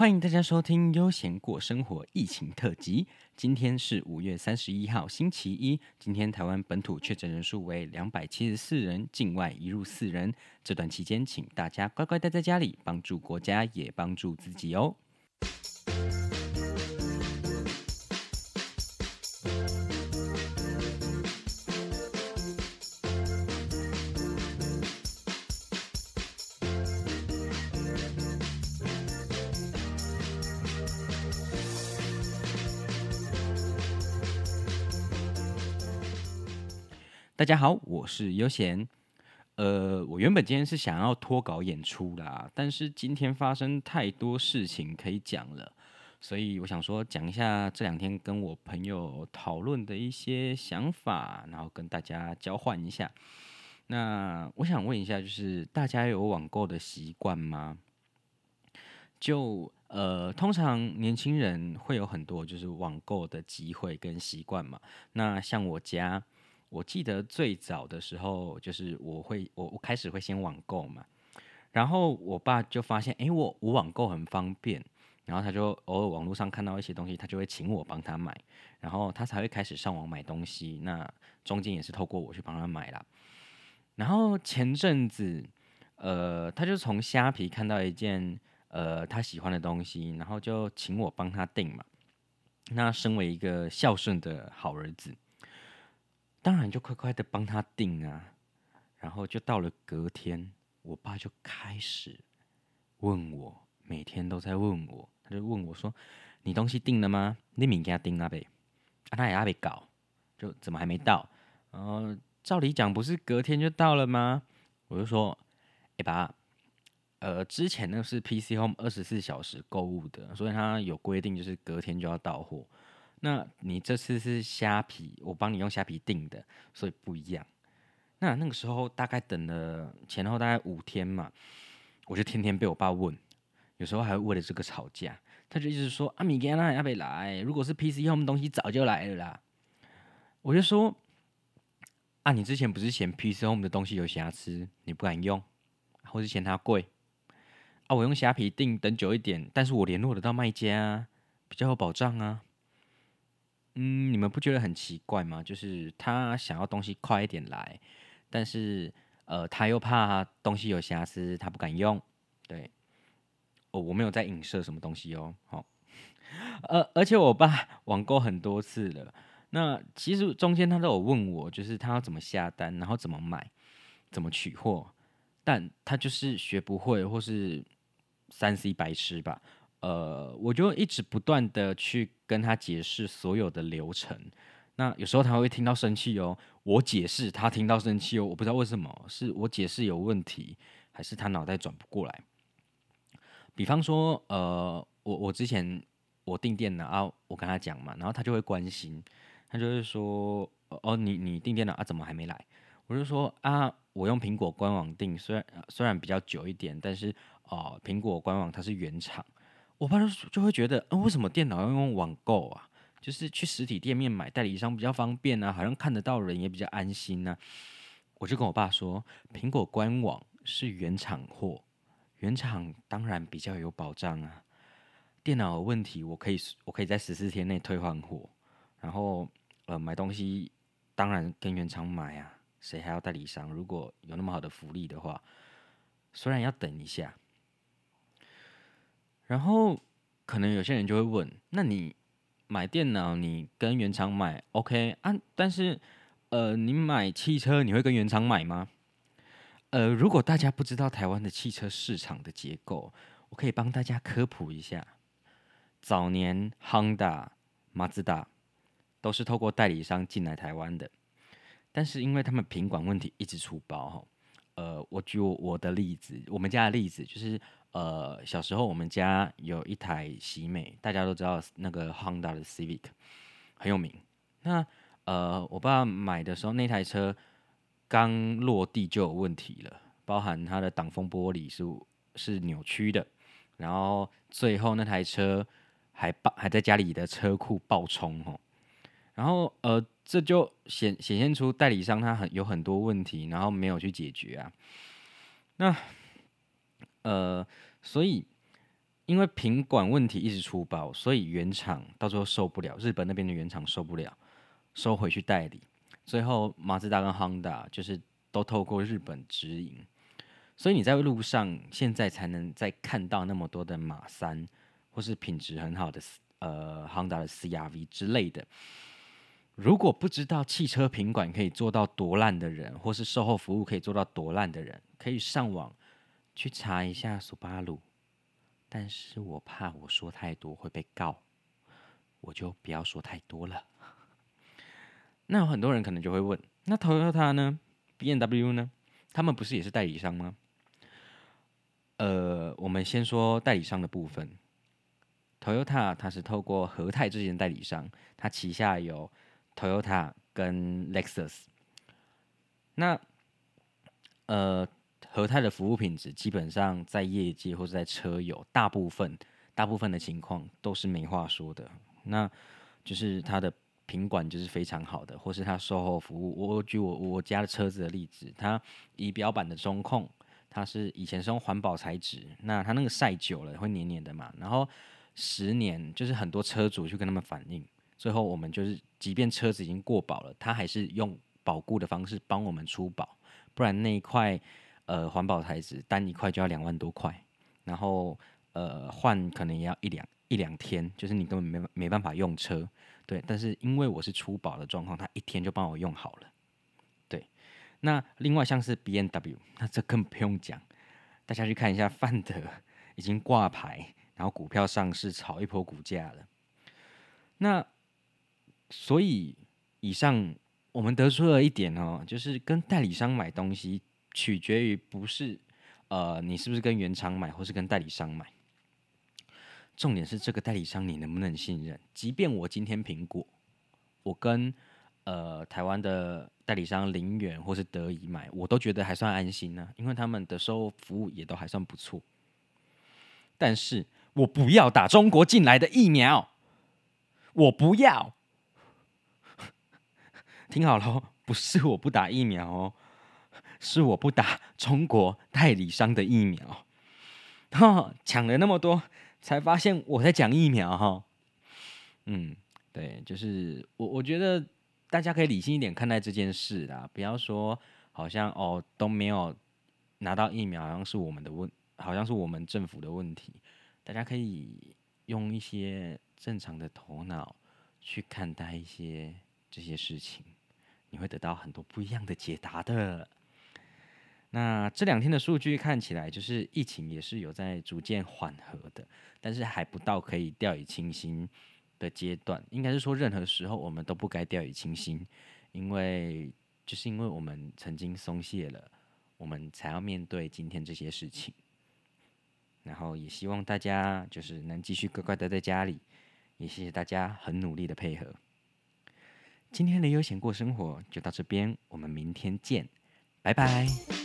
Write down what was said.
欢迎大家收听《悠闲过生活》疫情特辑。今天是五月三十一号，星期一。今天台湾本土确诊人数为两百七十四人，境外移入四人。这段期间，请大家乖乖待在家里，帮助国家，也帮助自己哦。大家好，我是悠闲。呃，我原本今天是想要脱稿演出啦，但是今天发生太多事情可以讲了，所以我想说讲一下这两天跟我朋友讨论的一些想法，然后跟大家交换一下。那我想问一下，就是大家有网购的习惯吗？就呃，通常年轻人会有很多就是网购的机会跟习惯嘛。那像我家。我记得最早的时候，就是我会我我开始会先网购嘛，然后我爸就发现，哎，我我网购很方便，然后他就偶尔网络上看到一些东西，他就会请我帮他买，然后他才会开始上网买东西。那中间也是透过我去帮他买啦。然后前阵子，呃，他就从虾皮看到一件呃他喜欢的东西，然后就请我帮他订嘛。那身为一个孝顺的好儿子。当然就快快的帮他订啊，然后就到了隔天，我爸就开始问我，每天都在问我，他就问我说：“你东西订了吗？你明天订啊呗？啊，他也还没搞，就怎么还没到？然后照理讲不是隔天就到了吗？我就说：哎爸，呃，之前那是 PC Home 二十四小时购物的，所以他有规定，就是隔天就要到货。”那你这次是虾皮，我帮你用虾皮订的，所以不一样。那那个时候大概等了前后大概五天嘛，我就天天被我爸问，有时候还会为了这个吵架。他就一直说：“啊，米干那要不要来？如果是 PC Home 东西早就来了啦。”我就说：“啊，你之前不是嫌 PC Home 的东西有瑕疵，你不敢用，或是嫌它贵？啊，我用虾皮订，等久一点，但是我联络得到卖家，比较有保障啊。”嗯，你们不觉得很奇怪吗？就是他想要东西快一点来，但是呃，他又怕东西有瑕疵，他不敢用。对，哦，我没有在影射什么东西哦。好，呃，而且我爸网购很多次了，那其实中间他都有问我，就是他要怎么下单，然后怎么买，怎么取货，但他就是学不会，或是三 C 白痴吧。呃，我就一直不断的去跟他解释所有的流程，那有时候他会听到生气哦，我解释他听到生气哦，我不知道为什么，是我解释有问题，还是他脑袋转不过来？比方说，呃，我我之前我订电脑啊，我跟他讲嘛，然后他就会关心，他就会说，哦，你你订电脑啊，怎么还没来？我就说啊，我用苹果官网订，虽然虽然比较久一点，但是哦，苹果官网它是原厂。我爸就就会觉得，嗯，为什么电脑要用网购啊？就是去实体店面买代理商比较方便啊，好像看得到人也比较安心呢。我就跟我爸说，苹果官网是原厂货，原厂当然比较有保障啊。电脑有问题，我可以我可以在十四天内退换货，然后呃买东西当然跟原厂买啊，谁还要代理商？如果有那么好的福利的话，虽然要等一下。然后可能有些人就会问：那你买电脑，你跟原厂买 OK 啊？但是呃，你买汽车，你会跟原厂买吗？呃，如果大家不知道台湾的汽车市场的结构，我可以帮大家科普一下。早年 Honda、马自达都是透过代理商进来台湾的，但是因为他们品管问题一直出包哈。呃，我举我的例子，我们家的例子就是。呃，小时候我们家有一台喜美，大家都知道那个 Honda 的 Civic 很有名。那呃，我爸买的时候那台车刚落地就有问题了，包含它的挡风玻璃是是扭曲的，然后最后那台车还爆还在家里的车库爆冲哦。然后呃，这就显显现出代理商他很有很多问题，然后没有去解决啊。那呃，所以因为品管问题一直出包，所以原厂到最后受不了，日本那边的原厂受不了，收回去代理。最后马自达跟 Honda 就是都透过日本直营，所以你在路上现在才能再看到那么多的马三，或是品质很好的呃 Honda 的 CRV 之类的。如果不知道汽车品管可以做到多烂的人，或是售后服务可以做到多烂的人，可以上网去查一下苏巴鲁。但是我怕我说太多会被告，我就不要说太多了。那有很多人可能就会问：那 Toyota 呢？B N W 呢？他们不是也是代理商吗？呃，我们先说代理商的部分。Toyota 它是透过和泰这间代理商，它旗下有 Toyota 跟 Lexus。那呃。和泰的服务品质基本上在业界或者在车友，大部分大部分的情况都是没话说的。那就是它的品管就是非常好的，或是它售后服务。我举我我家的车子的例子，它仪表板的中控，它是以前是用环保材质，那它那个晒久了会黏黏的嘛。然后十年就是很多车主去跟他们反映，最后我们就是即便车子已经过保了，他还是用保固的方式帮我们出保，不然那一块。呃，环保材质单一块就要两万多块，然后呃换可能也要一两一两天，就是你根本没没办法用车，对。但是因为我是出保的状况，他一天就帮我用好了，对。那另外像是 B N W，那这更不用讲，大家去看一下范德已经挂牌，然后股票上市炒一波股价了。那所以以上我们得出了一点哦，就是跟代理商买东西。取决于不是，呃，你是不是跟原厂买，或是跟代理商买？重点是这个代理商你能不能信任？即便我今天苹果，我跟呃台湾的代理商林远或是德仪买，我都觉得还算安心呢，因为他们的售后服务也都还算不错。但是我不要打中国进来的疫苗，我不要。听好了，不是我不打疫苗哦。是我不打中国代理商的疫苗，哈，抢了那么多，才发现我在讲疫苗哈。嗯，对，就是我我觉得大家可以理性一点看待这件事啦，不要说好像哦都没有拿到疫苗，好像是我们的问，好像是我们政府的问题。大家可以用一些正常的头脑去看待一些这些事情，你会得到很多不一样的解答的。那这两天的数据看起来，就是疫情也是有在逐渐缓和的，但是还不到可以掉以轻心的阶段。应该是说，任何时候我们都不该掉以轻心，因为就是因为我们曾经松懈了，我们才要面对今天这些事情。然后也希望大家就是能继续乖乖待在家里，也谢谢大家很努力的配合。今天的悠闲过生活就到这边，我们明天见，拜拜。